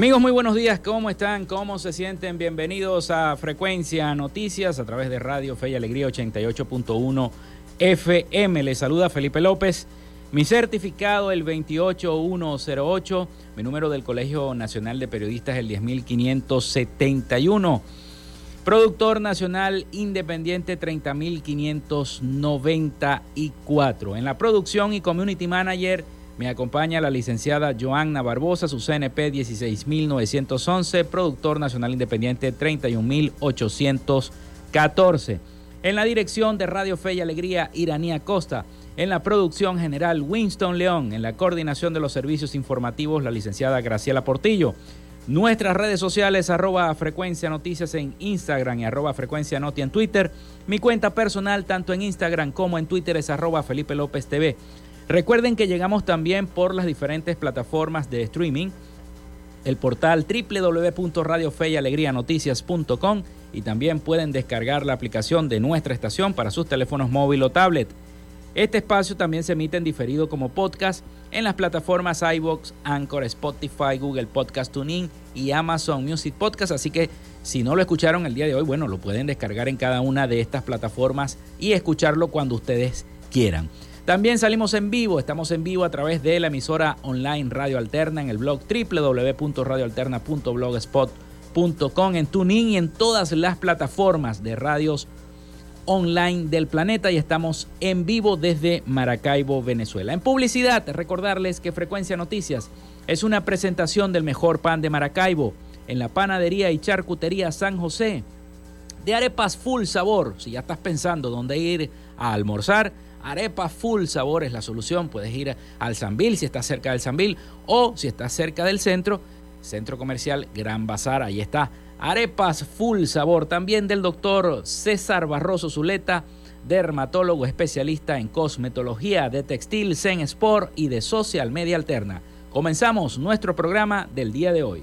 Amigos, muy buenos días. ¿Cómo están? ¿Cómo se sienten? Bienvenidos a Frecuencia Noticias a través de Radio Fe y Alegría 88.1 FM. Les saluda Felipe López. Mi certificado el 28108, mi número del Colegio Nacional de Periodistas el 10571. Productor Nacional Independiente 30594. En la producción y Community Manager me acompaña la licenciada Joanna Barbosa, su CNP 16911, productor nacional independiente 31814. En la dirección de Radio Fe y Alegría, Iranía Costa. En la producción general, Winston León. En la coordinación de los servicios informativos, la licenciada Graciela Portillo. Nuestras redes sociales, arroba frecuencia noticias en Instagram y arroba frecuencia noti en Twitter. Mi cuenta personal, tanto en Instagram como en Twitter, es arroba Felipe López TV. Recuerden que llegamos también por las diferentes plataformas de streaming, el portal www.radiofeyalegrianoticias.com y también pueden descargar la aplicación de nuestra estación para sus teléfonos móvil o tablet. Este espacio también se emite en diferido como podcast en las plataformas iBox, Anchor, Spotify, Google Podcast Tuning y Amazon Music Podcast, así que si no lo escucharon el día de hoy, bueno, lo pueden descargar en cada una de estas plataformas y escucharlo cuando ustedes quieran. También salimos en vivo, estamos en vivo a través de la emisora online Radio Alterna en el blog www.radioalterna.blogspot.com, en TuneIn y en todas las plataformas de radios online del planeta y estamos en vivo desde Maracaibo, Venezuela. En publicidad, recordarles que Frecuencia Noticias es una presentación del mejor pan de Maracaibo en la panadería y charcutería San José. De arepas full sabor, si ya estás pensando dónde ir a almorzar, Arepa Full Sabor es la solución. Puedes ir al Sambil si estás cerca del Sambil o si estás cerca del centro, centro comercial Gran Bazar. Ahí está. Arepas Full Sabor. También del doctor César Barroso Zuleta, dermatólogo especialista en cosmetología de textil, Zen Sport y de social media alterna. Comenzamos nuestro programa del día de hoy.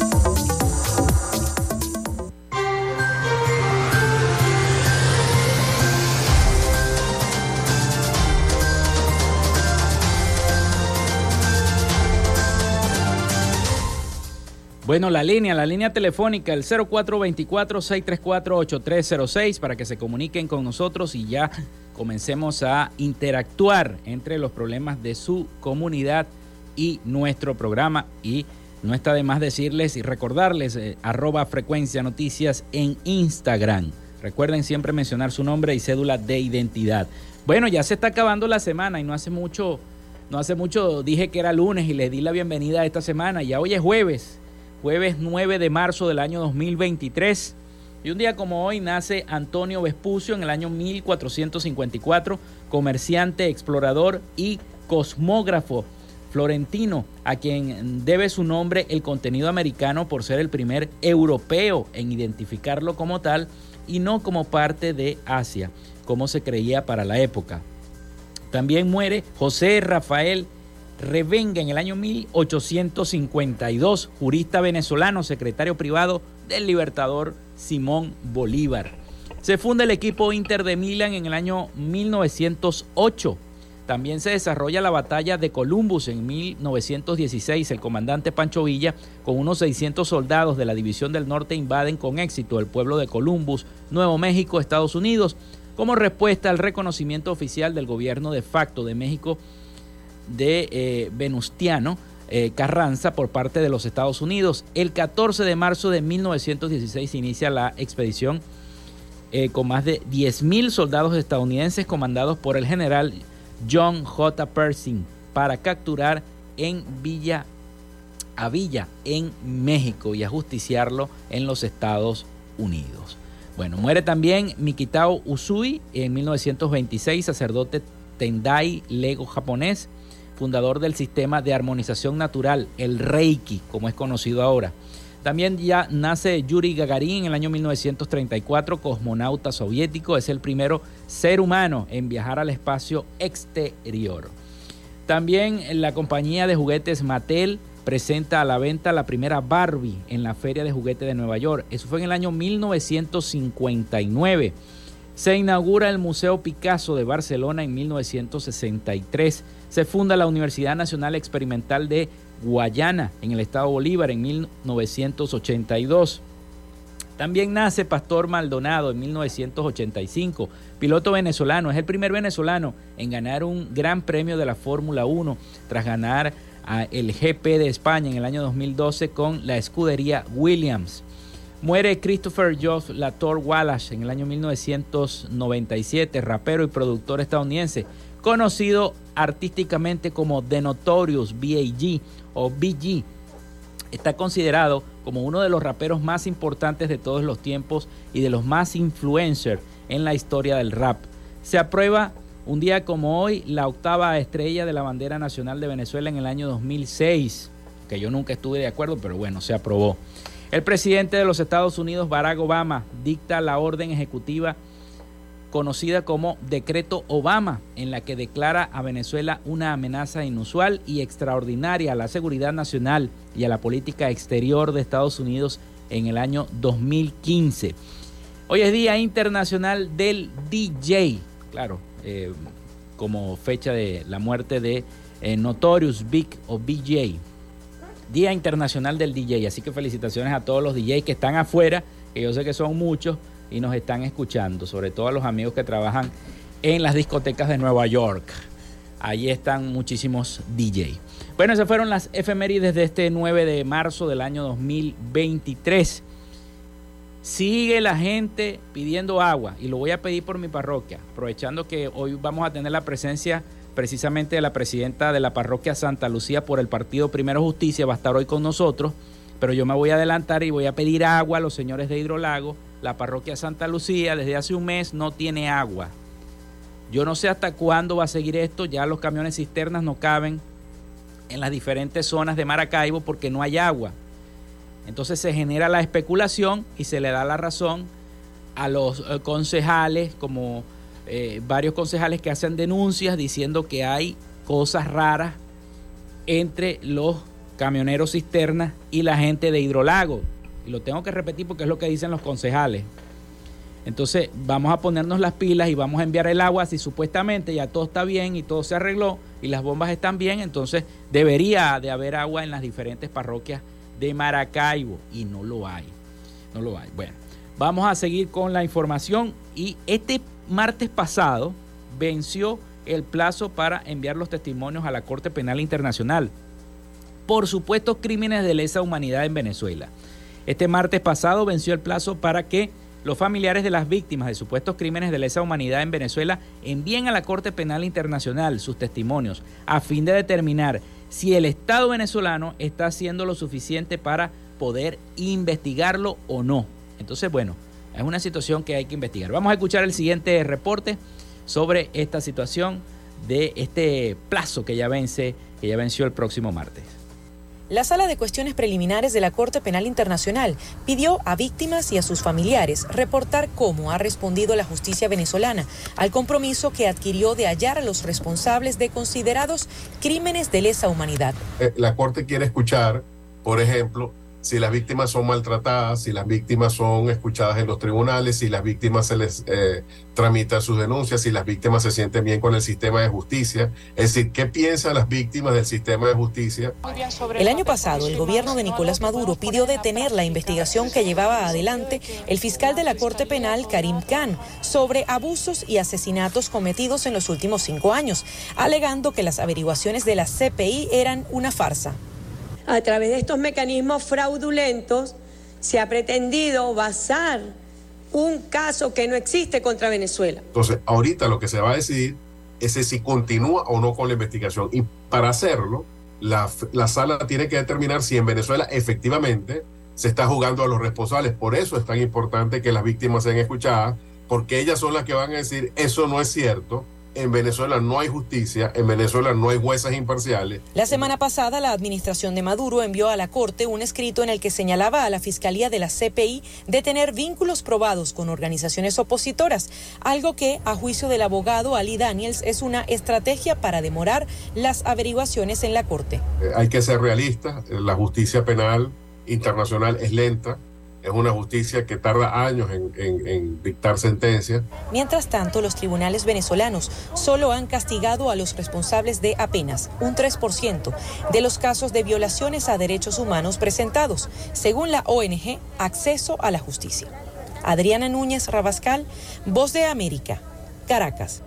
Bueno, la línea, la línea telefónica, el 0424-634-8306 para que se comuniquen con nosotros y ya comencemos a interactuar entre los problemas de su comunidad y nuestro programa. Y no está de más decirles y recordarles eh, arroba frecuencia noticias en Instagram. Recuerden siempre mencionar su nombre y cédula de identidad. Bueno, ya se está acabando la semana y no hace mucho, no hace mucho dije que era lunes y les di la bienvenida a esta semana. Ya hoy es jueves jueves 9 de marzo del año 2023. Y un día como hoy nace Antonio Vespucio en el año 1454, comerciante, explorador y cosmógrafo florentino, a quien debe su nombre el contenido americano por ser el primer europeo en identificarlo como tal y no como parte de Asia, como se creía para la época. También muere José Rafael Revenga en el año 1852, jurista venezolano, secretario privado del libertador Simón Bolívar. Se funda el equipo Inter de Milán en el año 1908. También se desarrolla la batalla de Columbus en 1916. El comandante Pancho Villa, con unos 600 soldados de la División del Norte, invaden con éxito el pueblo de Columbus, Nuevo México, Estados Unidos, como respuesta al reconocimiento oficial del gobierno de facto de México de eh, Venustiano eh, Carranza por parte de los Estados Unidos. El 14 de marzo de 1916 inicia la expedición eh, con más de 10.000 soldados estadounidenses comandados por el general John J. Pershing para capturar en Villa a Villa en México y ajusticiarlo en los Estados Unidos. Bueno, muere también Mikitao Usui en 1926, sacerdote Tendai Lego japonés fundador del sistema de armonización natural, el Reiki, como es conocido ahora. También ya nace Yuri Gagarin en el año 1934, cosmonauta soviético, es el primero ser humano en viajar al espacio exterior. También la compañía de juguetes Mattel presenta a la venta la primera Barbie en la Feria de Juguetes de Nueva York. Eso fue en el año 1959. Se inaugura el Museo Picasso de Barcelona en 1963 se funda la Universidad Nacional Experimental de Guayana en el estado Bolívar en 1982. También nace Pastor Maldonado en 1985, piloto venezolano. Es el primer venezolano en ganar un gran premio de la Fórmula 1 tras ganar el GP de España en el año 2012 con la escudería Williams. Muere Christopher Joff Lator Wallace en el año 1997, rapero y productor estadounidense, conocido artísticamente como The Notorious B.A.G. o BG. Está considerado como uno de los raperos más importantes de todos los tiempos y de los más influencers en la historia del rap. Se aprueba un día como hoy la octava estrella de la bandera nacional de Venezuela en el año 2006, que yo nunca estuve de acuerdo, pero bueno, se aprobó. El presidente de los Estados Unidos, Barack Obama, dicta la orden ejecutiva conocida como Decreto Obama, en la que declara a Venezuela una amenaza inusual y extraordinaria a la seguridad nacional y a la política exterior de Estados Unidos en el año 2015. Hoy es Día Internacional del DJ, claro, eh, como fecha de la muerte de eh, Notorious Big o BJ. Día Internacional del DJ, así que felicitaciones a todos los DJs que están afuera, que yo sé que son muchos y nos están escuchando, sobre todo a los amigos que trabajan en las discotecas de Nueva York. Allí están muchísimos DJ. Bueno, esas fueron las efemérides de este 9 de marzo del año 2023. Sigue la gente pidiendo agua y lo voy a pedir por mi parroquia, aprovechando que hoy vamos a tener la presencia precisamente la presidenta de la parroquia Santa Lucía por el partido Primero Justicia, va a estar hoy con nosotros, pero yo me voy a adelantar y voy a pedir agua a los señores de Hidrolago la parroquia Santa Lucía desde hace un mes no tiene agua. Yo no sé hasta cuándo va a seguir esto, ya los camiones cisternas no caben en las diferentes zonas de Maracaibo porque no hay agua. Entonces se genera la especulación y se le da la razón a los eh, concejales, como eh, varios concejales que hacen denuncias diciendo que hay cosas raras entre los camioneros cisternas y la gente de Hidrolago. Y lo tengo que repetir porque es lo que dicen los concejales. Entonces vamos a ponernos las pilas y vamos a enviar el agua si supuestamente ya todo está bien y todo se arregló y las bombas están bien, entonces debería de haber agua en las diferentes parroquias de Maracaibo y no lo hay. No lo hay. Bueno, vamos a seguir con la información y este martes pasado venció el plazo para enviar los testimonios a la Corte Penal Internacional por supuestos crímenes de lesa humanidad en Venezuela. Este martes pasado venció el plazo para que los familiares de las víctimas de supuestos crímenes de lesa humanidad en Venezuela envíen a la Corte Penal Internacional sus testimonios a fin de determinar si el Estado venezolano está haciendo lo suficiente para poder investigarlo o no. Entonces, bueno, es una situación que hay que investigar. Vamos a escuchar el siguiente reporte sobre esta situación de este plazo que ya vence, que ya venció el próximo martes. La Sala de Cuestiones Preliminares de la Corte Penal Internacional pidió a víctimas y a sus familiares reportar cómo ha respondido la justicia venezolana al compromiso que adquirió de hallar a los responsables de considerados crímenes de lesa humanidad. Eh, la Corte quiere escuchar, por ejemplo, si las víctimas son maltratadas, si las víctimas son escuchadas en los tribunales, si las víctimas se les eh, tramitan sus denuncias, si las víctimas se sienten bien con el sistema de justicia. Es decir, ¿qué piensan las víctimas del sistema de justicia? El año pasado, el gobierno de Nicolás Maduro pidió detener la investigación que llevaba adelante el fiscal de la Corte Penal, Karim Khan, sobre abusos y asesinatos cometidos en los últimos cinco años, alegando que las averiguaciones de la CPI eran una farsa a través de estos mecanismos fraudulentos se ha pretendido basar un caso que no existe contra Venezuela. Entonces, ahorita lo que se va a decidir es si continúa o no con la investigación. Y para hacerlo, la, la sala tiene que determinar si en Venezuela efectivamente se está jugando a los responsables. Por eso es tan importante que las víctimas sean escuchadas, porque ellas son las que van a decir, eso no es cierto, en Venezuela no hay justicia, en Venezuela no hay jueces imparciales. La semana pasada, la administración de Maduro envió a la Corte un escrito en el que señalaba a la Fiscalía de la CPI de tener vínculos probados con organizaciones opositoras, algo que, a juicio del abogado Ali Daniels, es una estrategia para demorar las averiguaciones en la Corte. Eh, hay que ser realistas, la justicia penal internacional es lenta, es una justicia que tarda años en, dictar sentencias. Mientras tanto, los tribunales venezolanos solo han castigado a los responsables de apenas un 3% de los casos de violaciones a derechos humanos presentados, según la ONG Acceso a la Justicia. Adriana Núñez Rabascal, Voz de América, Caracas.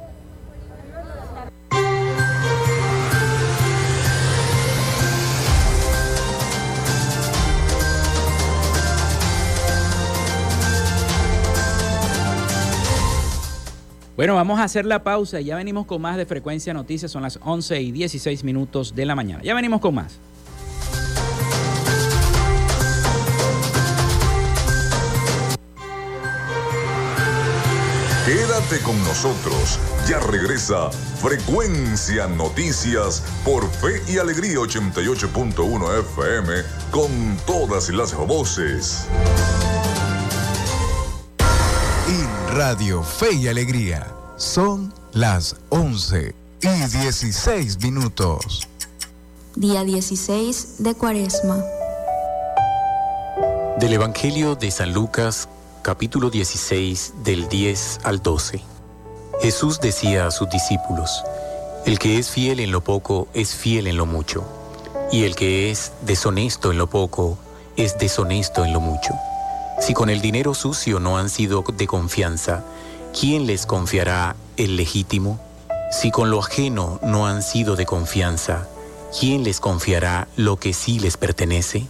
Bueno, vamos a hacer la pausa y ya venimos con más de Frecuencia Noticias. Son las 11 y 16 minutos de la mañana. Ya venimos con más. Quédate con nosotros. Ya regresa Frecuencia Noticias por Fe y Alegría 88.1 FM con todas las voces. Radio Fe y Alegría. Son las 11 y 16 minutos. Día 16 de Cuaresma. Del Evangelio de San Lucas, capítulo 16, del 10 al 12. Jesús decía a sus discípulos, El que es fiel en lo poco es fiel en lo mucho, y el que es deshonesto en lo poco es deshonesto en lo mucho. Si con el dinero sucio no han sido de confianza, ¿quién les confiará el legítimo? Si con lo ajeno no han sido de confianza, ¿quién les confiará lo que sí les pertenece?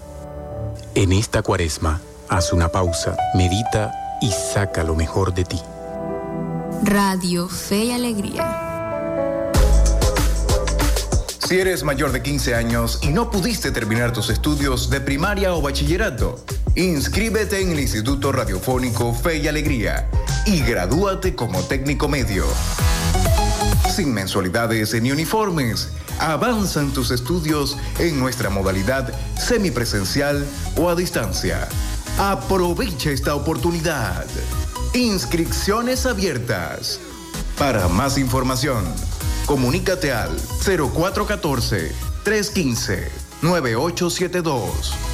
En esta cuaresma, haz una pausa, medita y saca lo mejor de ti. Radio Fe y Alegría. Si eres mayor de 15 años y no pudiste terminar tus estudios de primaria o bachillerato, Inscríbete en el Instituto Radiofónico Fe y Alegría y gradúate como técnico medio. Sin mensualidades ni uniformes, avanzan tus estudios en nuestra modalidad semipresencial o a distancia. Aprovecha esta oportunidad. Inscripciones abiertas. Para más información, comunícate al 0414 315 9872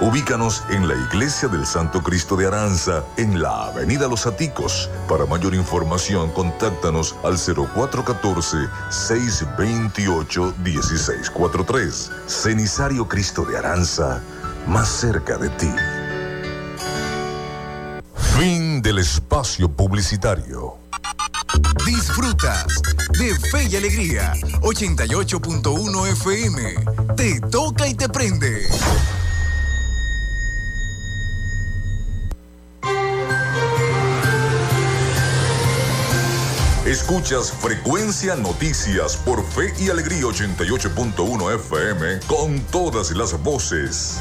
Ubícanos en la Iglesia del Santo Cristo de Aranza, en la Avenida Los Aticos. Para mayor información, contáctanos al 0414-628-1643. Cenisario Cristo de Aranza, más cerca de ti. Fin del espacio publicitario. Disfrutas de Fe y Alegría, 88.1 FM. Te toca y te prende. Escuchas Frecuencia Noticias por Fe y Alegría 88.1 FM con todas las voces.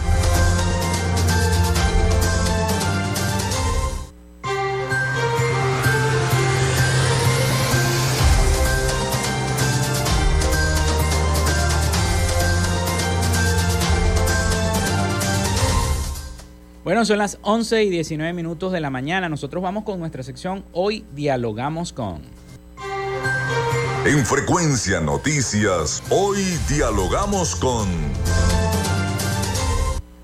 Bueno, son las 11 y 19 minutos de la mañana. Nosotros vamos con nuestra sección Hoy Dialogamos con. En Frecuencia Noticias, hoy dialogamos con...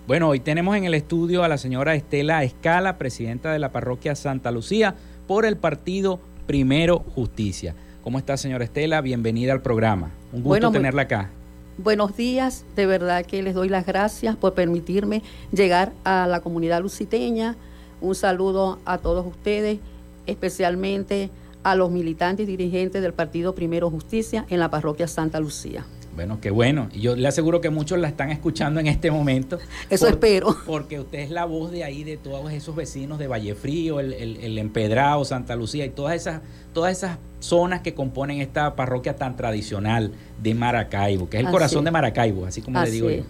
Bueno, hoy tenemos en el estudio a la señora Estela Escala, presidenta de la parroquia Santa Lucía, por el partido Primero Justicia. ¿Cómo está, señora Estela? Bienvenida al programa. Un gusto tenerla acá. Buenos días, de verdad que les doy las gracias por permitirme llegar a la comunidad luciteña. Un saludo a todos ustedes, especialmente a los militantes y dirigentes del Partido Primero Justicia en la parroquia Santa Lucía. Bueno, qué bueno. Y yo le aseguro que muchos la están escuchando en este momento. Eso espero. Porque usted es la voz de ahí, de todos esos vecinos de Vallefrío, el, el, Empedrado, Santa Lucía y todas esas, todas esas zonas que componen esta parroquia tan tradicional de Maracaibo, que es el corazón de Maracaibo, así como le digo yo.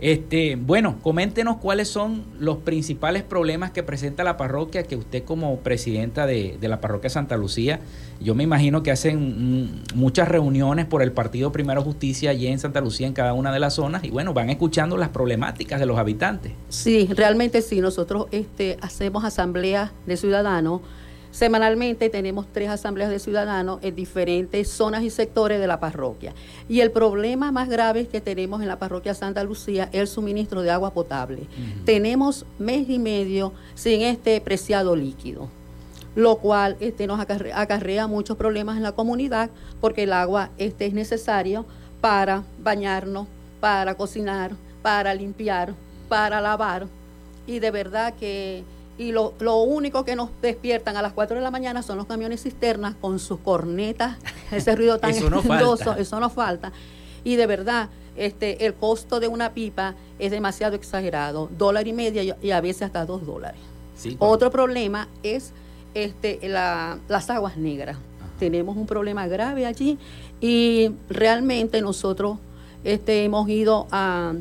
Este, bueno, coméntenos cuáles son los principales problemas que presenta la parroquia, que usted como presidenta de, la parroquia Santa Lucía, yo me imagino que hacen muchas reuniones por el Partido Primero Justicia allí en Santa Lucía, en cada una de las zonas, y bueno, van escuchando las problemáticas de los habitantes. Sí, realmente sí, nosotros este, hacemos asambleas de ciudadanos Semanalmente tenemos tres asambleas de ciudadanos en diferentes zonas y sectores de la parroquia. Y el problema más grave que tenemos en la parroquia Santa Lucía es el suministro de agua potable. Tenemos mes y medio sin este preciado líquido lo cual este, nos acarrea, muchos problemas en la comunidad porque el agua este, es necesario para bañarnos, para cocinar, para limpiar, para lavar. Y de verdad que y lo, único que nos despiertan a las 4 de la mañana son los camiones cisternas con sus cornetas, ese ruido tan eso eso no falta. Y de verdad, este, el costo de una pipa es demasiado exagerado, dólar y media y a veces hasta dos dólares. Otro problema es este, las aguas negras. Tenemos un problema grave allí y realmente nosotros este, hemos ido a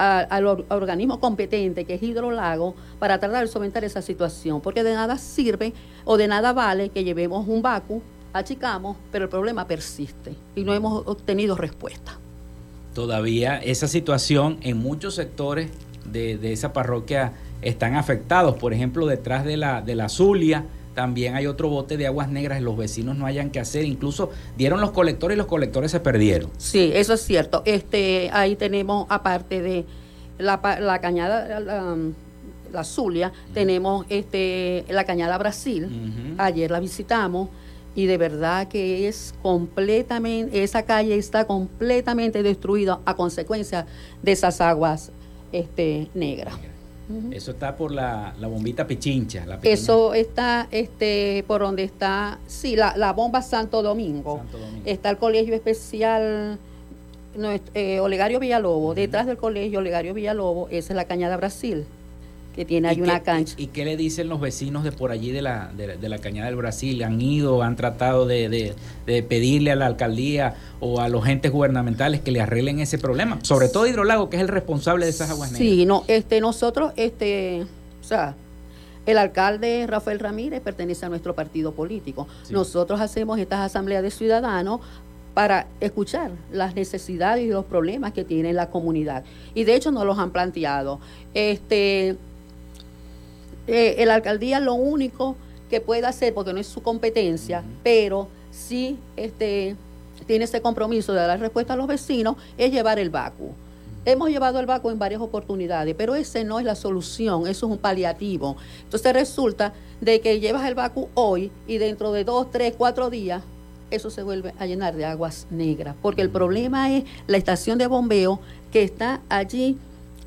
al organismo competente, que es Hidrolago, para tratar de solventar esa situación, porque de nada sirve o de nada vale que llevemos un vacu, achicamos, pero el problema persiste y no hemos obtenido respuesta. Todavía esa situación en muchos sectores de, esa parroquia están afectados, por ejemplo, detrás de la, de la Zulia, también hay otro bote de aguas negras y los vecinos no hayan que hacer. Incluso dieron los colectores y los colectores se perdieron. Sí, eso es cierto. Este, ahí tenemos, aparte de la, cañada, la, Zulia, tenemos este, la cañada Brasil. Ayer la visitamos y de verdad que es completamente, esa calle está completamente destruida a consecuencia de esas aguas este, negras. Eso está por la, bombita Pichincha. Eso está este, por donde está, sí, la, bomba Santo Domingo. Está el colegio especial eh, Olegario Villalobos. Detrás del colegio Olegario Villalobos, esa es la Cañada Brasil que tiene ahí una cancha. Y, qué le dicen los vecinos de por allí de la, de, la Cañada del Brasil? ¿Han ido, han tratado de, pedirle a la alcaldía o a los entes gubernamentales que le arreglen ese problema? Sobre todo Hidrolago, que es el responsable de esas aguas negras. Sí, no, este, nosotros, este, o sea, el alcalde Rafael Ramírez pertenece a nuestro partido político. Nosotros hacemos estas asambleas de ciudadanos para escuchar las necesidades y los problemas que tiene la comunidad. Y de hecho nos los han planteado. Este, eh, la alcaldía lo único que puede hacer, porque no es su competencia, pero sí este, tiene ese compromiso de dar respuesta a los vecinos, es llevar el vacu. Hemos llevado el vacu en varias oportunidades, pero ese no es la solución, eso es un paliativo. Entonces resulta de que llevas el vacu hoy y dentro de dos, tres, cuatro días, eso se vuelve a llenar de aguas negras, porque el problema es la estación de bombeo que está allí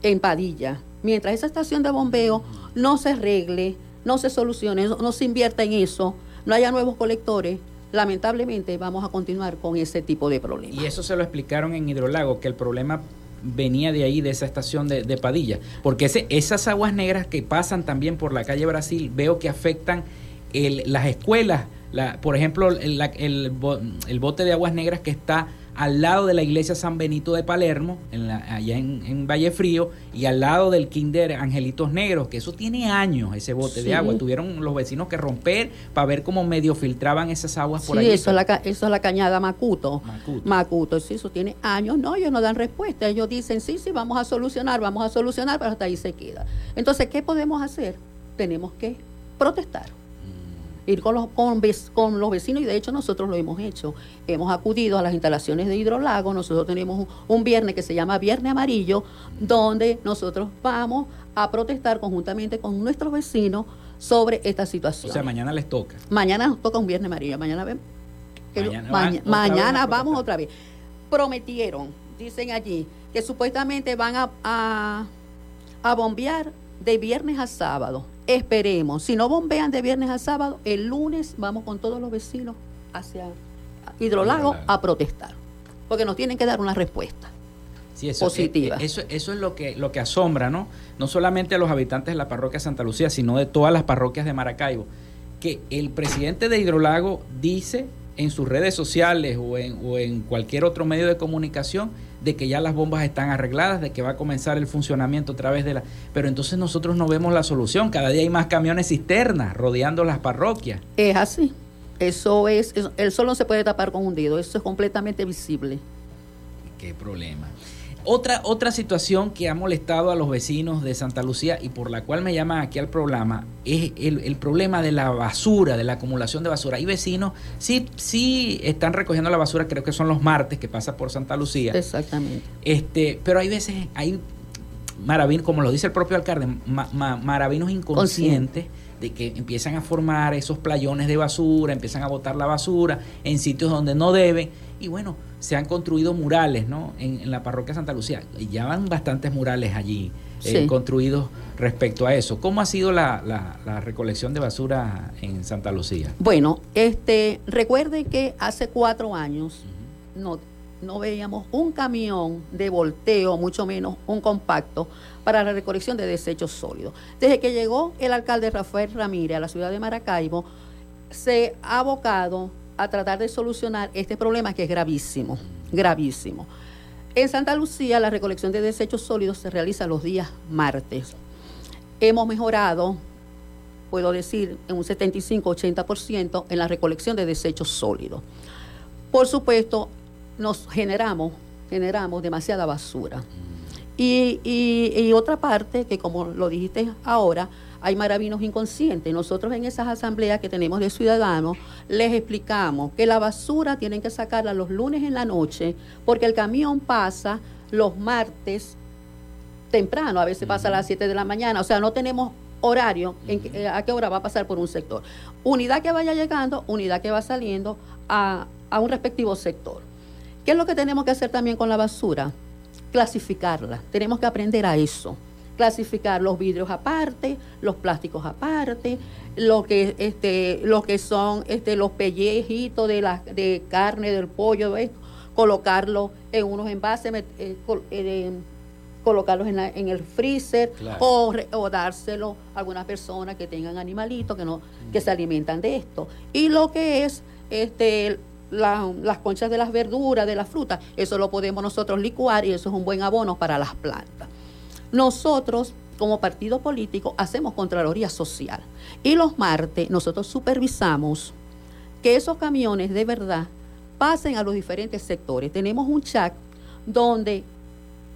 en Padilla. Mientras esa estación de bombeo no se arregle, no se solucione, no, se invierta en eso, no haya nuevos colectores, lamentablemente vamos a continuar con ese tipo de problemas. Y eso se lo explicaron en Hidrolago, que el problema venía de ahí, de esa estación de, Padilla, porque esas aguas negras que pasan también por la calle Brasil, veo que afectan las escuelas, la, por ejemplo, el, el bote de aguas negras que está al lado de la iglesia San Benito de Palermo, en allá en, Valle Frío, y al lado del Kinder Angelitos Negros, que eso tiene años, ese bote de agua. Tuvieron los vecinos que romper para ver cómo medio filtraban esas aguas por ahí. Sí, eso es, la, eso es la cañada Macuto. Macuto. Macuto, sí, eso tiene años. No, ellos no dan respuesta. Ellos dicen, sí, sí, vamos a solucionar, vamos a solucionar, pero hasta ahí se queda. Entonces, ¿qué podemos hacer? Tenemos que protestar ir con los, con, los vecinos y de hecho nosotros lo hemos hecho. Hemos acudido a las instalaciones de Hidrolago, nosotros tenemos un, viernes que se llama Viernes Amarillo, donde nosotros vamos a protestar conjuntamente con nuestros vecinos sobre esta situación. O sea, mañana les toca. Mañana nos toca un Viernes Amarillo, mañana ven. Mañana, vamos otra vez. Prometieron, dicen allí, que supuestamente van a, a, a bombear de viernes a sábado Esperemos. Si no bombean de viernes a sábado, el lunes vamos con todos los vecinos hacia Hidrolago a protestar. Porque nos tienen que dar una respuesta. positiva. Eh, eso, eso es lo que, lo que asombra, ¿no? No solamente a los habitantes de la parroquia Santa Lucía, sino de todas las parroquias de Maracaibo. Que el presidente de Hidrolago dice en sus redes sociales o en, o en cualquier otro medio de comunicación de que ya las bombas están arregladas, de que va a comenzar el funcionamiento a través de la... Pero entonces nosotros no vemos la solución, cada día hay más camiones cisternas rodeando las parroquias. Es así, eso es, el sol no se puede tapar con un dedo, eso es completamente visible. Qué problema. Otra, otra situación que ha molestado a los vecinos de Santa Lucía y por la cual me llaman aquí al programa es el, problema de la basura, de la acumulación de basura. Hay vecinos, sí, sí están recogiendo la basura, creo que son los martes que pasa por Santa Lucía. Exactamente. Este, pero hay veces, hay maravinos, como lo dice el propio alcalde, maravinos inconscientes de que empiezan a formar esos playones de basura, empiezan a botar la basura en sitios donde no deben y bueno, se han construido murales ¿no? en, la parroquia Santa Lucía. Y ya van bastantes murales allí eh, construidos respecto a eso. ¿Cómo ha sido la, recolección de basura en Santa Lucía? Bueno, este, recuerde que hace cuatro años no, no veíamos un camión de volteo, mucho menos un compacto, para la recolección de desechos sólidos. Desde que llegó el alcalde Rafael Ramírez a la ciudad de Maracaibo, se ha abocado a tratar de solucionar este problema que es gravísimo, gravísimo. En Santa Lucía la recolección de desechos sólidos se realiza los días martes. Hemos mejorado, puedo decir, en un 75-80% en la recolección de desechos sólidos. Por supuesto, nos generamos, generamos demasiada basura. Y, y otra parte, que como lo dijiste ahora, hay maravinos inconscientes. Nosotros en esas asambleas que tenemos de ciudadanos les explicamos que la basura tienen que sacarla los lunes en la noche porque el camión pasa los martes temprano, a veces pasa a las 7 de la mañana, o sea, no tenemos horario en eh, a qué hora va a pasar por un sector. Unidad que vaya llegando, unidad que va saliendo a, a un respectivo sector. ¿Qué es lo que tenemos que hacer también con la basura? Clasificarla. Tenemos que aprender a eso clasificar los vidrios aparte, los plásticos aparte, lo que este, lo que son este, los pellejitos de la de carne del pollo, colocarlos en unos envases, eh, eh, colocarlos en, en, el freezer o, o, dárselo a algunas personas que tengan animalitos que no que se alimentan de esto. Y lo que es este las conchas de las verduras, de la fruta, eso lo podemos nosotros licuar y eso es un buen abono para las plantas. Nosotros, como partido político, hacemos Contraloría Social. Y los martes nosotros supervisamos que esos camiones de verdad pasen a los diferentes sectores. Tenemos un chat donde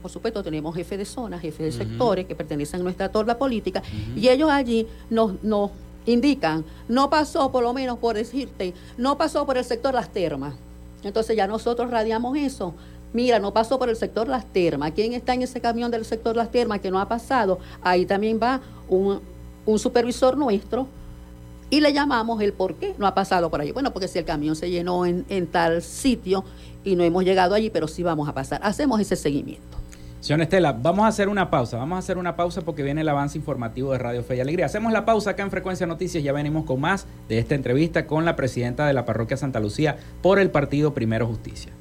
por supuesto, tenemos jefes de zona, jefes de sectores que pertenecen a nuestra torda política, y ellos allí nos, nos, indican, no pasó por lo menos por decirte, no pasó por el sector las termas. Entonces ya nosotros radiamos eso, Mira, no pasó por el sector Las Termas. ¿Quién está en ese camión del sector Las Termas que no ha pasado? Ahí también va un, supervisor nuestro y le llamamos el por qué no ha pasado por allí. Bueno, porque si el camión se llenó en, en tal sitio y no hemos llegado allí, pero sí vamos a pasar. Hacemos ese seguimiento. Señor Estela, vamos a hacer una pausa. Vamos a hacer una pausa porque viene el avance informativo de Radio Fe y Alegría. Hacemos la pausa acá en Frecuencia Noticias. Ya venimos con más de esta entrevista con la presidenta de la parroquia Santa Lucía por el partido Primero Justicia.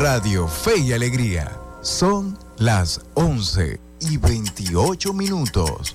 Radio Fe y Alegría. Son las 11 y 28 minutos.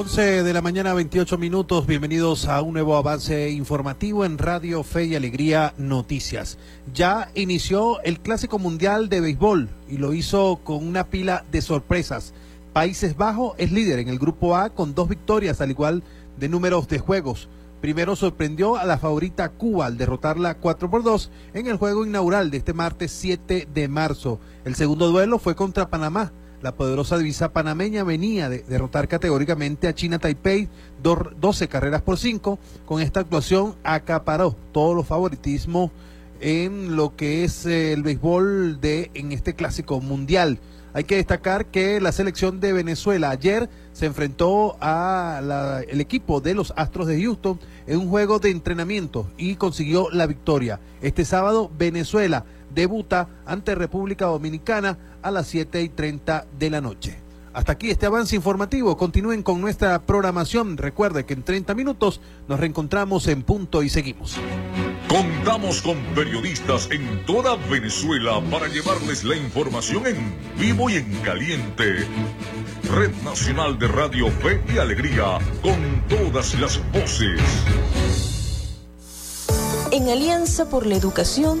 11 de la mañana, 28 minutos. Bienvenidos a un nuevo avance informativo en Radio Fe y Alegría Noticias. Ya inició el Clásico Mundial de Béisbol y lo hizo con una pila de sorpresas. Países Bajos es líder en el Grupo A con dos victorias, al igual de números de juegos. Primero sorprendió a la favorita Cuba al derrotarla 4 por 2 en el juego inaugural de este martes 7 de marzo. El segundo duelo fue contra Panamá. La poderosa divisa panameña venía de derrotar categóricamente a China Taipei 12 carreras por 5. Con esta actuación acaparó todos los favoritismos en lo que es el béisbol de en este clásico mundial. Hay que destacar que la selección de Venezuela ayer se enfrentó al equipo de los Astros de Houston en un juego de entrenamiento y consiguió la victoria. Este sábado Venezuela debuta ante República Dominicana a las 7 y 30 de la noche. Hasta aquí este avance informativo. Continúen con nuestra programación. Recuerde que en 30 minutos nos reencontramos en punto y seguimos. Contamos con periodistas en toda Venezuela para llevarles la información en vivo y en caliente. Red Nacional de Radio Fe y Alegría, con todas las voces. En Alianza por la Educación,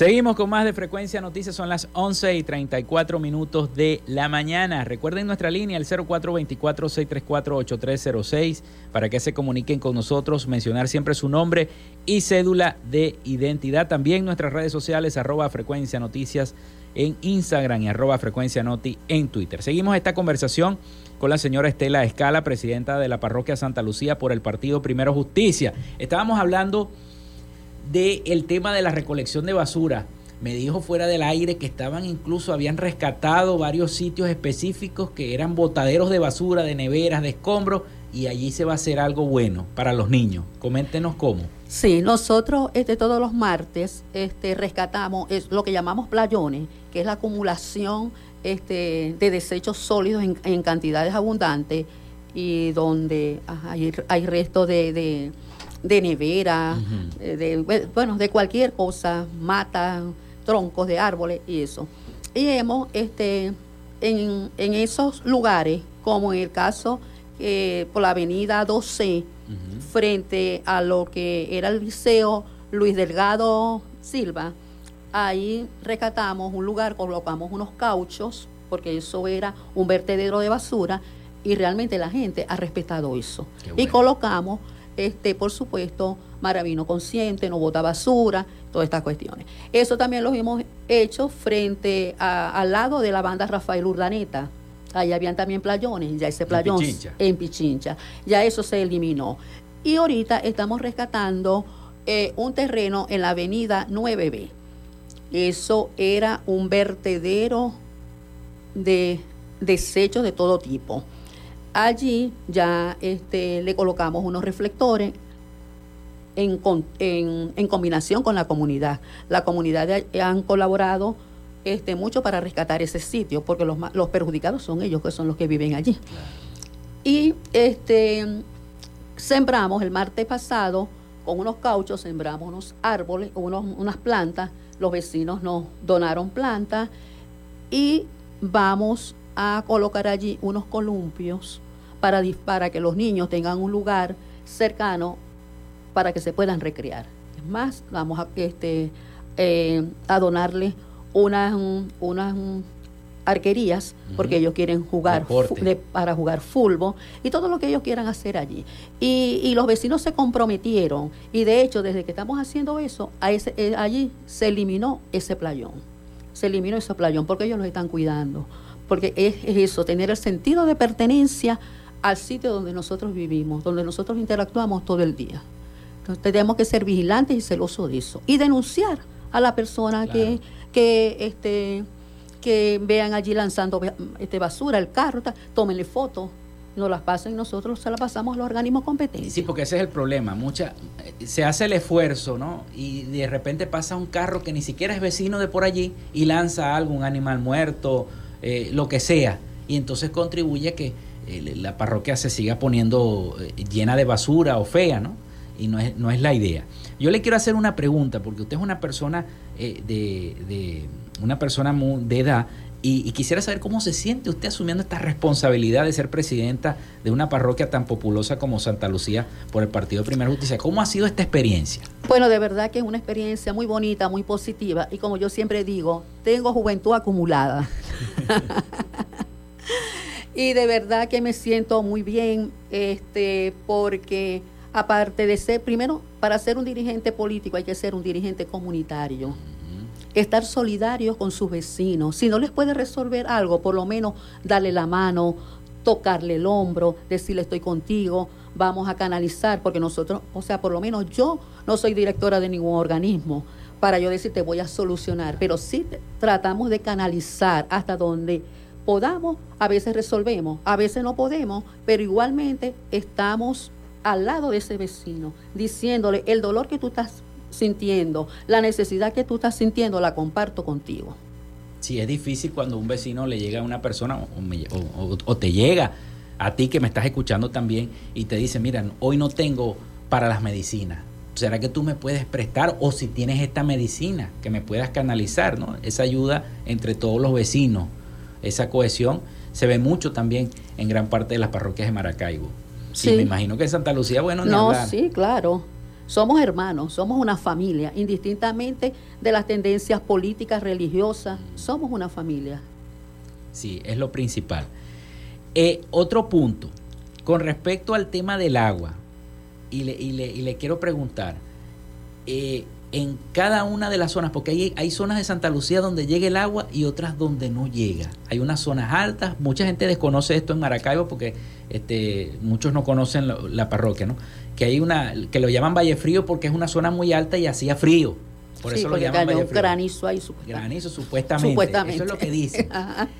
Seguimos con más de Frecuencia Noticias, son las 11 y 34 minutos de la mañana. Recuerden nuestra línea, el 0424-634-8306, para que se comuniquen con nosotros, mencionar siempre su nombre y cédula de identidad. También nuestras redes sociales, arroba Frecuencia Noticias en Instagram y arroba Frecuencia Noti en Twitter. Seguimos esta conversación con la señora Estela Escala, presidenta de la parroquia Santa Lucía por el partido Primero Justicia. Estábamos hablando del tema de la recolección de basura. Me dijo fuera del aire que estaban incluso, habían rescatado varios sitios específicos que eran botaderos de basura, de neveras, de escombros, y allí se va a hacer algo bueno para los niños. Coméntenos cómo. Sí, nosotros este, todos los martes este, rescatamos es lo que llamamos playones, que es la acumulación este, de desechos sólidos en, cantidades abundantes y donde hay, hay restos de de nevera, eh, de, bueno, de cualquier cosa, mata, troncos de árboles y eso. Y hemos, este, en, en esos lugares, como en el caso eh, por la avenida 12, frente a lo que era el liceo Luis Delgado Silva, ahí rescatamos un lugar, colocamos unos cauchos, porque eso era un vertedero de basura, y realmente la gente ha respetado eso. Y colocamos este, por supuesto, Maravino consciente, no bota basura, todas estas cuestiones. Eso también lo hemos hecho frente al lado de la banda Rafael Urdaneta. Ahí habían también playones, ya ese playón en Pichincha. Ya eso se eliminó. Y ahorita estamos rescatando eh, un terreno en la avenida 9B. Eso era un vertedero de desechos de todo tipo. Allí ya este, le colocamos unos reflectores en, en, combinación con la comunidad. La comunidad han colaborado este, mucho para rescatar ese sitio, porque los, los perjudicados son ellos, que son los que viven allí. Y este, sembramos el martes pasado, con unos cauchos, sembramos unos árboles, unos, unas plantas, los vecinos nos donaron plantas y vamos a colocar allí unos columpios para, para que los niños tengan un lugar cercano para que se puedan recrear. Es más, vamos a, este, eh, a donarles unas, unas arquerías porque ellos quieren jugar para jugar fútbol y todo lo que ellos quieran hacer allí. Y, y, los vecinos se comprometieron y de hecho desde que estamos haciendo eso, a ese, eh, allí se eliminó ese playón. Se eliminó ese playón porque ellos los están cuidando porque es, eso, tener el sentido de pertenencia al sitio donde nosotros vivimos, donde nosotros interactuamos todo el día. Entonces tenemos que ser vigilantes y celosos de eso. Y denunciar a la persona que, que, este, que vean allí lanzando este, basura, el carro, tómenle fotos, nos las pasen y nosotros se las pasamos a los organismos competentes. Sí, porque ese es el problema. Mucha, se hace el esfuerzo, ¿no? Y de repente pasa un carro que ni siquiera es vecino de por allí y lanza algo, un animal muerto eh, lo que sea, y entonces contribuye a que eh, la parroquia se siga poniendo eh, llena de basura o fea, ¿no? Y no es, no es la idea. Yo le quiero hacer una pregunta, porque usted es una persona de, de, una persona de edad y, quisiera saber cómo se siente usted asumiendo esta responsabilidad de ser presidenta de una parroquia tan populosa como Santa Lucía por el Partido de Primera Justicia. ¿Cómo ha sido esta experiencia? Bueno, de verdad que es una experiencia muy bonita, muy positiva y como yo siempre digo, tengo juventud acumulada. y de verdad que me siento muy bien este, porque aparte de ser, primero, para ser un dirigente político hay que ser un dirigente comunitario estar solidarios con sus vecinos. Si no les puede resolver algo, por lo menos darle la mano, tocarle el hombro, decirle estoy contigo, vamos a canalizar, porque nosotros, o sea, por lo menos yo no soy directora de ningún organismo para yo decirte voy a solucionar, pero sí tratamos de canalizar hasta donde podamos, a veces resolvemos, a veces no podemos, pero igualmente estamos al lado de ese vecino, diciéndole el dolor que tú estás sintiendo, la necesidad que tú estás sintiendo, la comparto contigo. Sí, es difícil cuando un vecino le llega a una persona o, te llega a ti que me estás escuchando también y te dice, mira, hoy no tengo para las medicinas. ¿Será que tú me puedes prestar o si tienes esta medicina que me puedas canalizar? ¿no? Esa ayuda entre todos los vecinos, esa cohesión se ve mucho también en gran parte de las parroquias de Maracaibo. Sí, me imagino que en Santa Lucía, bueno, no, sí, claro. Somos hermanos, somos una familia, indistintamente de las tendencias políticas, religiosas, somos una familia. Sí, es lo principal. Eh, otro punto, con respecto al tema del agua, y le, y le, y le quiero preguntar, eh, en cada una de las zonas, porque hay, hay zonas de Santa Lucía donde llega el agua y otras donde no llega. Hay unas zonas altas, mucha gente desconoce esto en Maracaibo porque este, muchos no conocen la, la parroquia, ¿no? Que hay una, que lo llaman Valle Frío porque es una zona muy alta y hacía frío. Por Sí, eso lo llaman Valle Frío. granizo ahí. supuestamente. Granizo, supuestamente. Supuestamente. Eso es lo que dicen.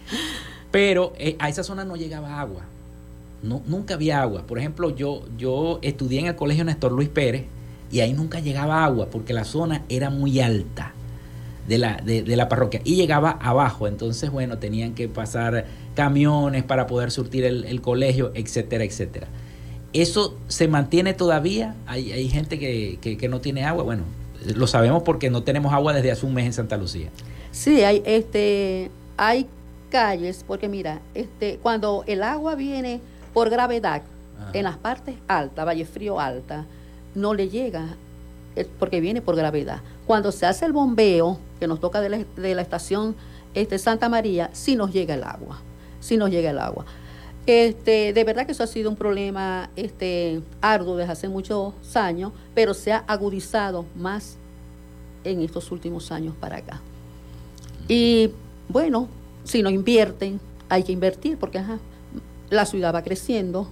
Pero eh, a esa zona no llegaba agua. No, nunca había agua. Por ejemplo, yo, yo estudié en el colegio Néstor Luis Pérez y ahí nunca llegaba agua porque la zona era muy alta de la, de, de la parroquia y llegaba abajo. Entonces, bueno, tenían que pasar camiones para poder surtir el, el colegio, etcétera, etcétera. ¿Eso se mantiene todavía? Hay, hay gente que, que, que no tiene agua. Bueno, lo sabemos porque no tenemos agua desde hace un mes en Santa Lucía. Sí, hay, este, hay calles, porque mira, este, cuando el agua viene por gravedad, en las partes altas, Valle Frío alta, no le llega, eh, porque viene por gravedad. Cuando se hace el bombeo, que nos toca de la, de la estación este, Santa María, sí nos llega el agua, sí nos llega el agua. Este, de verdad que eso ha sido un problema este, arduo desde hace muchos años, pero se ha agudizado más en estos últimos años para acá. Y bueno, si no invierten, hay que invertir porque ajá, la ciudad va creciendo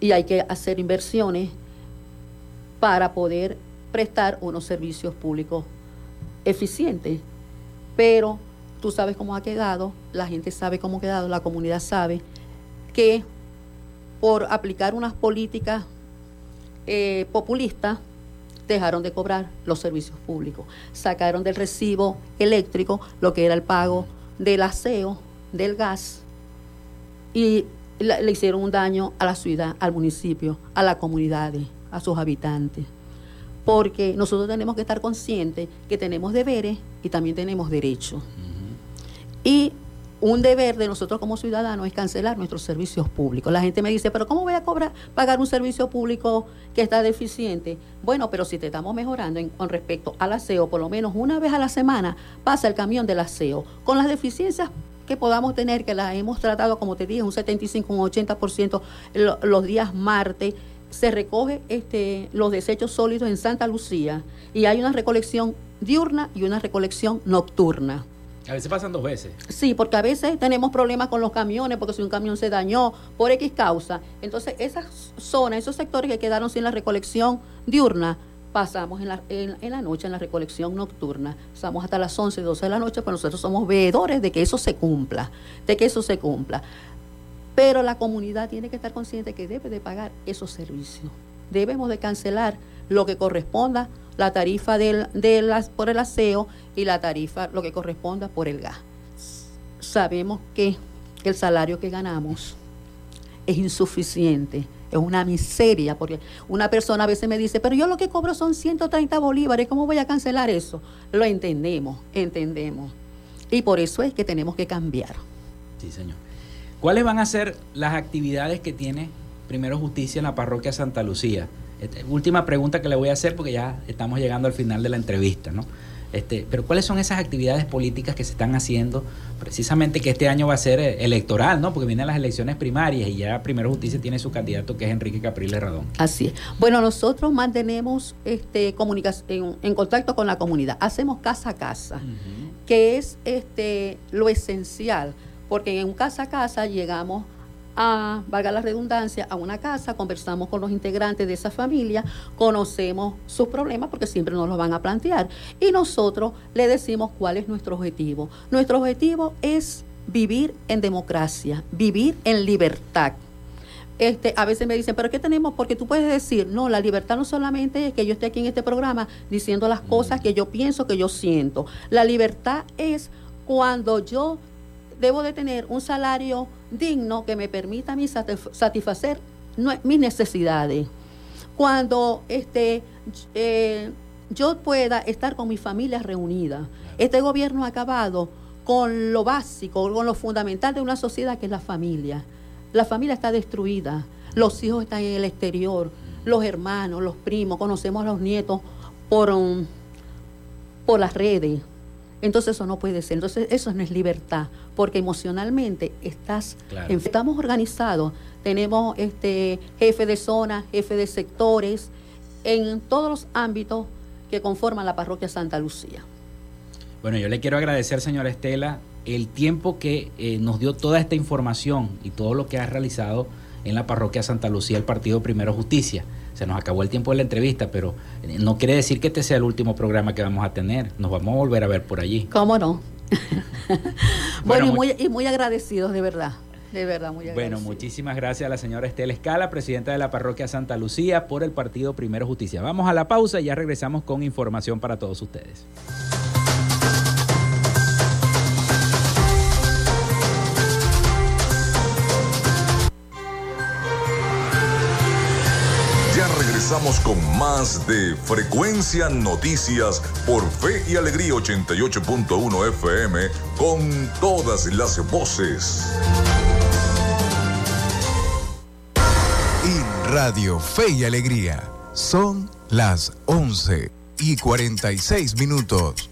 y hay que hacer inversiones para poder prestar unos servicios públicos eficientes. Pero tú sabes cómo ha quedado, la gente sabe cómo ha quedado, la comunidad sabe que por aplicar unas políticas eh, populistas dejaron de cobrar los servicios públicos. Sacaron del recibo eléctrico lo que era el pago del aseo, del gas, y le hicieron un daño a la ciudad, al municipio, a las comunidades, a sus habitantes. Porque nosotros tenemos que estar conscientes que tenemos deberes y también tenemos derechos. Y un deber de nosotros como ciudadanos es cancelar nuestros servicios públicos. La gente me dice, pero ¿cómo voy a cobrar, pagar un servicio público que está deficiente? Bueno, pero si te estamos mejorando en- con respecto al aseo, por lo menos una vez a la semana pasa el camión del aseo. Con las deficiencias que podamos tener, que las hemos tratado, como te dije, un 75, un 80% lo- los días martes, se recoge este, los desechos sólidos en Santa Lucía y hay una recolección diurna y una recolección nocturna. A veces pasan dos veces. Sí, porque a veces tenemos problemas con los camiones, porque si un camión se dañó por X causa, entonces esas zonas, esos sectores que quedaron sin la recolección diurna, pasamos en la, en, en la noche en la recolección nocturna. Estamos hasta las 11, 12 de la noche, pero nosotros somos veedores de que eso se cumpla, de que eso se cumpla. Pero la comunidad tiene que estar consciente que debe de pagar esos servicios. Debemos de cancelar lo que corresponda, la tarifa del, de las- por el aseo y la tarifa, lo que corresponda por el gas. Sabemos que el salario que ganamos es insuficiente, es una miseria, porque una persona a veces me dice, pero yo lo que cobro son 130 bolívares, ¿cómo voy a cancelar eso? Lo entendemos, entendemos. Y por eso es que tenemos que cambiar. Sí, señor. ¿Cuáles van a ser las actividades que tiene Primero Justicia en la parroquia Santa Lucía? Este, última pregunta que le voy a hacer porque ya estamos llegando al final de la entrevista, ¿no? Este, pero ¿cuáles son esas actividades políticas que se están haciendo precisamente que este año va a ser eh, electoral, ¿no? Porque vienen las elecciones primarias y ya Primero Justicia tiene su candidato que es Enrique Capriles Radón. Así es. Bueno, nosotros mantenemos este, comunicación en contacto con la comunidad. Hacemos casa a casa, que es este, lo esencial, porque en un casa a casa llegamos a, valga la redundancia, a una casa, conversamos con los integrantes de esa familia, conocemos sus problemas porque siempre nos los van a plantear y nosotros le decimos cuál es nuestro objetivo. Nuestro objetivo es vivir en democracia, vivir en libertad. Este, a veces me dicen, pero ¿qué tenemos? Porque tú puedes decir, no, la libertad no solamente es que yo esté aquí en este programa diciendo las cosas que yo pienso, que yo siento. La libertad es cuando yo debo de tener un salario digno que me permita a mí satisf- satisfacer mis necesidades. Cuando este, eh, yo pueda estar con mi familia reunida. Este gobierno ha acabado con lo básico, con lo fundamental de una sociedad que es la familia. La familia está destruida, los hijos están en el exterior, los hermanos, los primos, conocemos a los nietos por, um, por las redes. Entonces eso no puede ser. Entonces eso no es libertad, porque emocionalmente estás, estamos organizados, tenemos este jefe de zona, jefe de sectores, en todos los ámbitos que conforman la parroquia Santa Lucía. Bueno, yo le quiero agradecer, señora Estela, el tiempo que eh, nos dio toda esta información y todo lo que ha realizado en la parroquia Santa Lucía el Partido Primero Justicia. Se nos acabó el tiempo de la entrevista, pero eh, no quiere decir que este sea el último programa que vamos a tener. Nos vamos a volver a ver por allí. ¿Cómo no? bueno, y, muy, y muy agradecidos, de verdad. De verdad, muy Bueno, muchísimas gracias a la señora Estela Escala, presidenta de la parroquia Santa Lucía, por el Partido Primero Justicia. Vamos a la pausa y ya regresamos con información para todos ustedes. Regresamos con más de Frecuencia Noticias por Fe y Alegría 88.1 FM con todas las voces. Radio Fe y Alegría. Son las 11 y 46 minutos.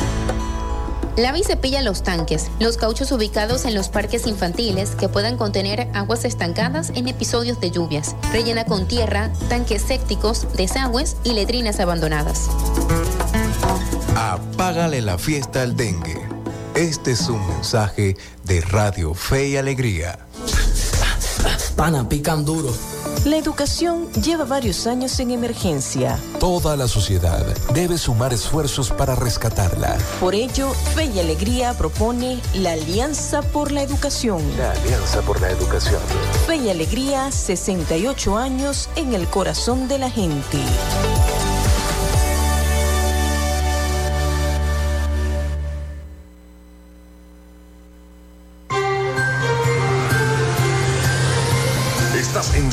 Lava y cepilla los tanques, los cauchos ubicados en los parques infantiles que puedan contener aguas estancadas en episodios de lluvias. Rellena con tierra, tanques sépticos, desagües y letrinas abandonadas. Apágale la fiesta al dengue. Este es un mensaje de Radio Fe y Alegría. Pana, pican duro. La educación lleva varios años en emergencia. Toda la sociedad debe sumar esfuerzos para rescatarla. Por ello, Fe y Alegría propone la Alianza por la Educación. La Alianza por la Educación. Fe y Alegría, 68 años en el corazón de la gente.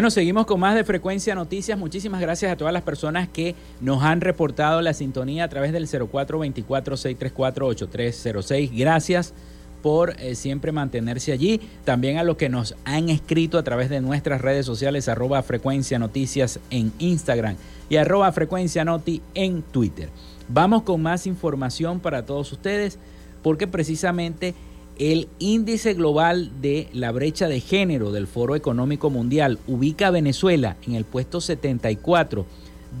Bueno, seguimos con más de Frecuencia Noticias. Muchísimas gracias a todas las personas que nos han reportado la sintonía a través del 0424-634-8306. Gracias por eh, siempre mantenerse allí. También a los que nos han escrito a través de nuestras redes sociales, arroba frecuencia noticias en Instagram y arroba frecuencia noti en Twitter. Vamos con más información para todos ustedes porque precisamente el índice global de la brecha de género del Foro Económico Mundial ubica a Venezuela en el puesto 74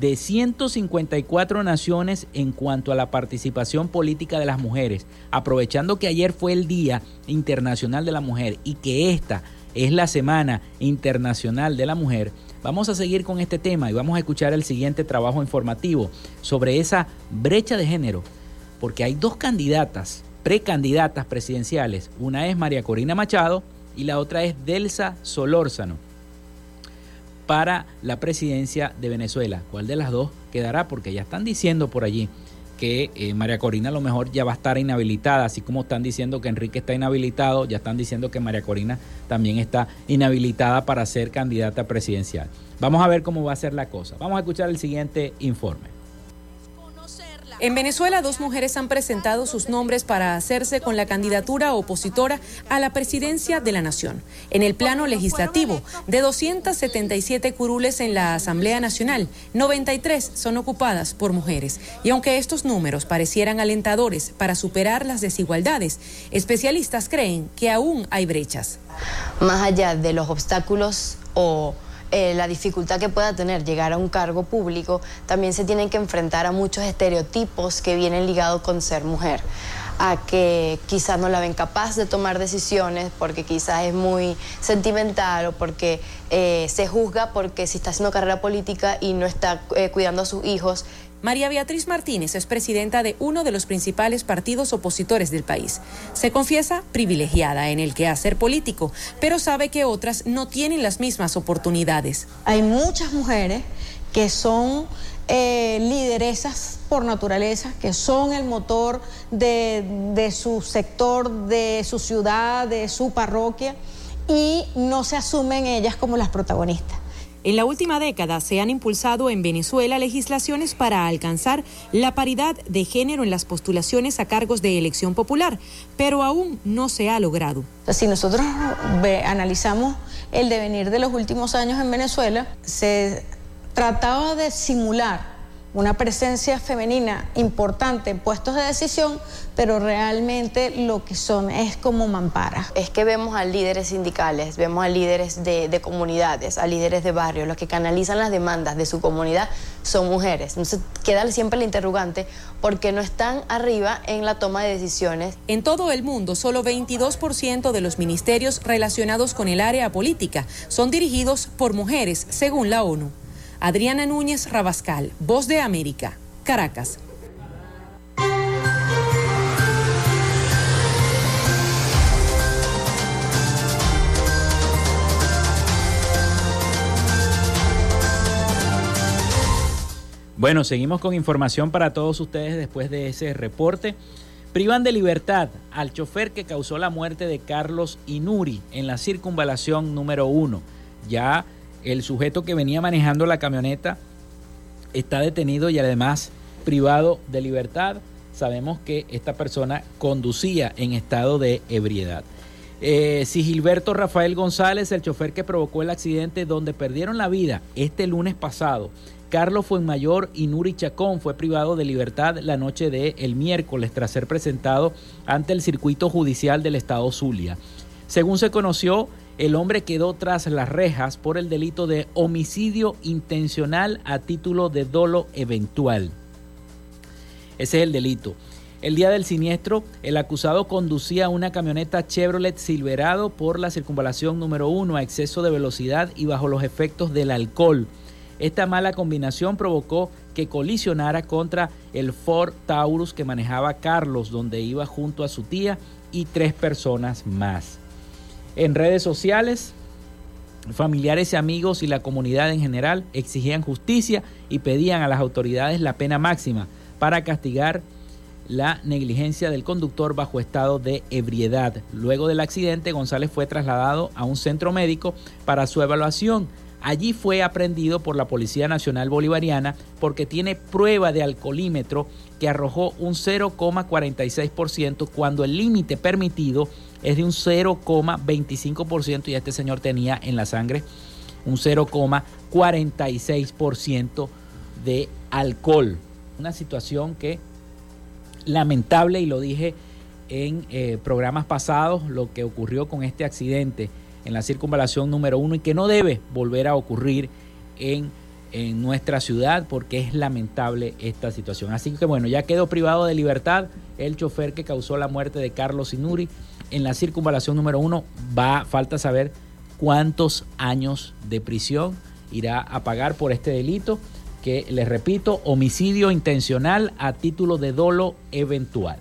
de 154 naciones en cuanto a la participación política de las mujeres, aprovechando que ayer fue el Día Internacional de la Mujer y que esta es la Semana Internacional de la Mujer, vamos a seguir con este tema y vamos a escuchar el siguiente trabajo informativo sobre esa brecha de género, porque hay dos candidatas, precandidatas presidenciales, una es María Corina Machado y la otra es Delsa Solórzano para la presidencia de Venezuela. ¿Cuál de las dos quedará? Porque ya están diciendo por allí que eh, María Corina a lo mejor ya va a estar inhabilitada, así como están diciendo que Enrique está inhabilitado, ya están diciendo que María Corina también está inhabilitada para ser candidata presidencial. Vamos a ver cómo va a ser la cosa. Vamos a escuchar el siguiente informe. En Venezuela, dos mujeres han presentado sus nombres para hacerse con la candidatura opositora a la presidencia de la Nación. En el plano legislativo, de 277 curules en la Asamblea Nacional, 93 son ocupadas por mujeres. Y aunque estos números parecieran alentadores para superar las desigualdades, especialistas creen que aún hay brechas. Más allá de los obstáculos o eh, la dificultad que pueda tener llegar a un cargo público, también se tienen que enfrentar a muchos estereotipos que vienen ligados con ser mujer a que quizás no la ven capaz de tomar decisiones porque quizás es muy sentimental o porque eh, se juzga porque si está haciendo carrera política y no está eh, cuidando a sus hijos, María Beatriz Martínez es presidenta de uno de los principales partidos opositores del país. Se confiesa privilegiada en el quehacer político, pero sabe que otras no tienen las mismas oportunidades. Hay muchas mujeres que son eh, lideresas por naturaleza, que son el motor de, de su sector, de su ciudad, de su parroquia, y no se asumen ellas como las protagonistas. En la última década se han impulsado en Venezuela legislaciones para alcanzar la paridad de género en las postulaciones a cargos de elección popular, pero aún no se ha logrado. Si nosotros analizamos el devenir de los últimos años en Venezuela, se trataba de simular una presencia femenina importante en puestos de decisión, pero realmente lo que son es como mamparas. Es que vemos a líderes sindicales, vemos a líderes de, comunidades, a líderes de barrios, los que canalizan las demandas de su comunidad son mujeres. Entonces queda siempre el interrogante porque no están arriba en la toma de decisiones. En todo el mundo, solo 22% de los ministerios relacionados con el área política son dirigidos por mujeres, según la ONU. Adriana Núñez Rabascal, Voz de América, Caracas. Bueno, seguimos con información para todos ustedes después de ese reporte. Privan de libertad al chofer que causó la muerte de Carlos Inuri en la circunvalación número uno. Ya el sujeto que venía manejando la camioneta está detenido y además privado de libertad. Sabemos que esta persona conducía en estado de ebriedad. Eh, si Gilberto Rafael González, el chofer que provocó el accidente donde perdieron la vida este lunes pasado, Carlos Fuenmayor y Nuri Chacón fue privado de libertad la noche de el miércoles tras ser presentado ante el circuito judicial del estado Zulia. Según se conoció, el hombre quedó tras las rejas por el delito de homicidio intencional a título de dolo eventual. Ese es el delito. El día del siniestro, el acusado conducía una camioneta Chevrolet Silverado por la circunvalación número uno a exceso de velocidad y bajo los efectos del alcohol. Esta mala combinación provocó que colisionara contra el Ford Taurus que manejaba Carlos, donde iba junto a su tía y tres personas más. En redes sociales, familiares y amigos y la comunidad en general exigían justicia y pedían a las autoridades la pena máxima para castigar la negligencia del conductor bajo estado de ebriedad. Luego del accidente, González fue trasladado a un centro médico para su evaluación. Allí fue aprendido por la Policía Nacional Bolivariana porque tiene prueba de alcoholímetro que arrojó un 0,46% cuando el límite permitido es de un 0,25% y este señor tenía en la sangre un 0,46% de alcohol. Una situación que lamentable y lo dije en eh, programas pasados lo que ocurrió con este accidente en la circunvalación número uno y que no debe volver a ocurrir en, en nuestra ciudad porque es lamentable esta situación. Así que bueno, ya quedó privado de libertad el chofer que causó la muerte de Carlos Inuri en la circunvalación número uno. Va, falta saber cuántos años de prisión irá a pagar por este delito que les repito, homicidio intencional a título de dolo eventual.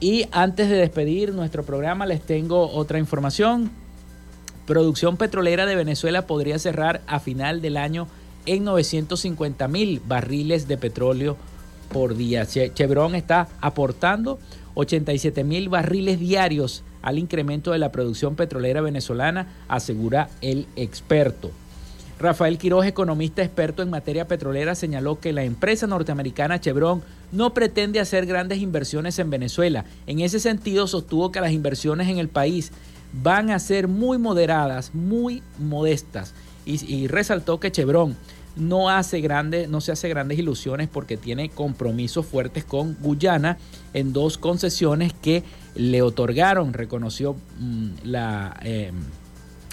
Y antes de despedir nuestro programa les tengo otra información. Producción petrolera de Venezuela podría cerrar a final del año en 950 mil barriles de petróleo por día. Chevron está aportando 87 mil barriles diarios al incremento de la producción petrolera venezolana, asegura el experto. Rafael Quiroz, economista experto en materia petrolera, señaló que la empresa norteamericana Chevron no pretende hacer grandes inversiones en Venezuela. En ese sentido, sostuvo que las inversiones en el país van a ser muy moderadas, muy modestas. Y, resaltó que Chevron no, hace grandes, no se hace grandes ilusiones porque tiene compromisos fuertes con Guyana en dos concesiones que le otorgaron, reconoció mm, la... Eh,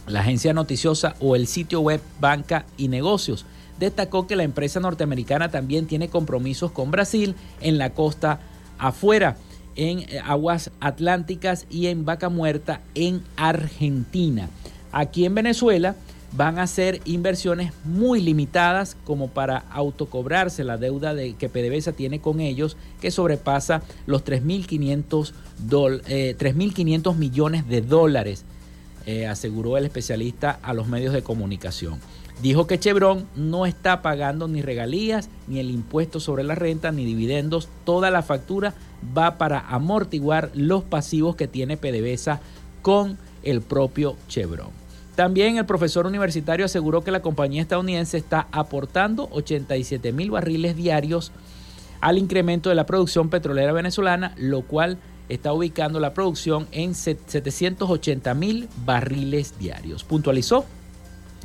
la agencia noticiosa o el sitio web Banca y Negocios. Destacó que la empresa norteamericana también tiene compromisos con Brasil en la costa afuera, en eh, aguas atlánticas y en Vaca Muerta en Argentina. Aquí en Venezuela van a ser inversiones muy limitadas como para autocobrarse la deuda de, que PDVSA tiene con ellos, que sobrepasa los 3.500 eh, millones de dólares eh, aseguró el especialista a los medios de comunicación. Dijo que Chevron no está pagando ni regalías, ni el impuesto sobre la renta, ni dividendos. Toda la factura va para amortiguar los pasivos que tiene PDVSA con el propio Chevron. También el profesor universitario aseguró que la compañía estadounidense está aportando 87 mil barriles diarios al incremento de la producción petrolera venezolana, lo cual está ubicando la producción en 780 mil barriles diarios. Puntualizó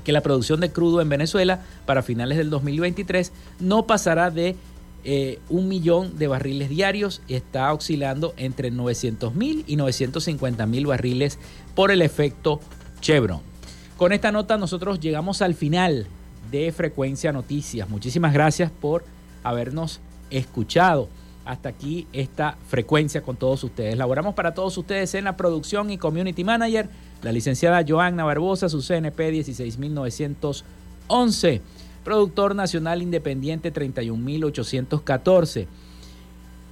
que la producción de crudo en Venezuela para finales del 2023 no pasará de eh, un millón de barriles diarios, está oscilando entre 900 mil y 950 mil barriles por el efecto Chevron. Con esta nota nosotros llegamos al final de Frecuencia Noticias. Muchísimas gracias por habernos escuchado hasta aquí esta frecuencia con todos ustedes. Laboramos para todos ustedes en la producción y community manager, la licenciada Joanna Barbosa, su CNP 16911, productor nacional independiente 31814.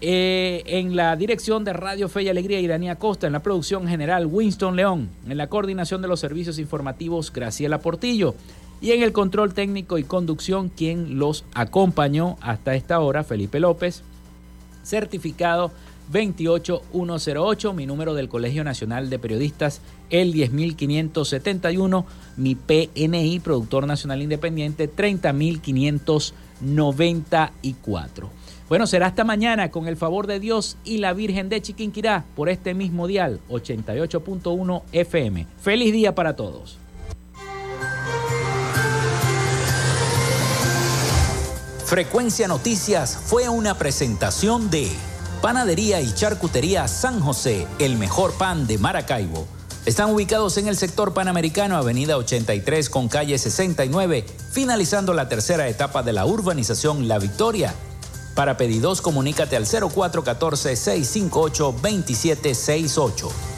Eh, en la dirección de Radio Fe y Alegría, Iranía Costa, en la producción general, Winston León, en la coordinación de los servicios informativos, Graciela Portillo, y en el control técnico y conducción, quien los acompañó hasta esta hora, Felipe López. Certificado 28108, mi número del Colegio Nacional de Periodistas, el 10571, mi PNI, Productor Nacional Independiente, 30594. Bueno, será hasta mañana con el favor de Dios y la Virgen de Chiquinquirá por este mismo dial 88.1 FM. Feliz día para todos. Frecuencia Noticias fue una presentación de Panadería y Charcutería San José, el mejor pan de Maracaibo. Están ubicados en el sector panamericano, Avenida 83 con calle 69, finalizando la tercera etapa de la urbanización La Victoria. Para pedidos, comunícate al 0414-658-2768.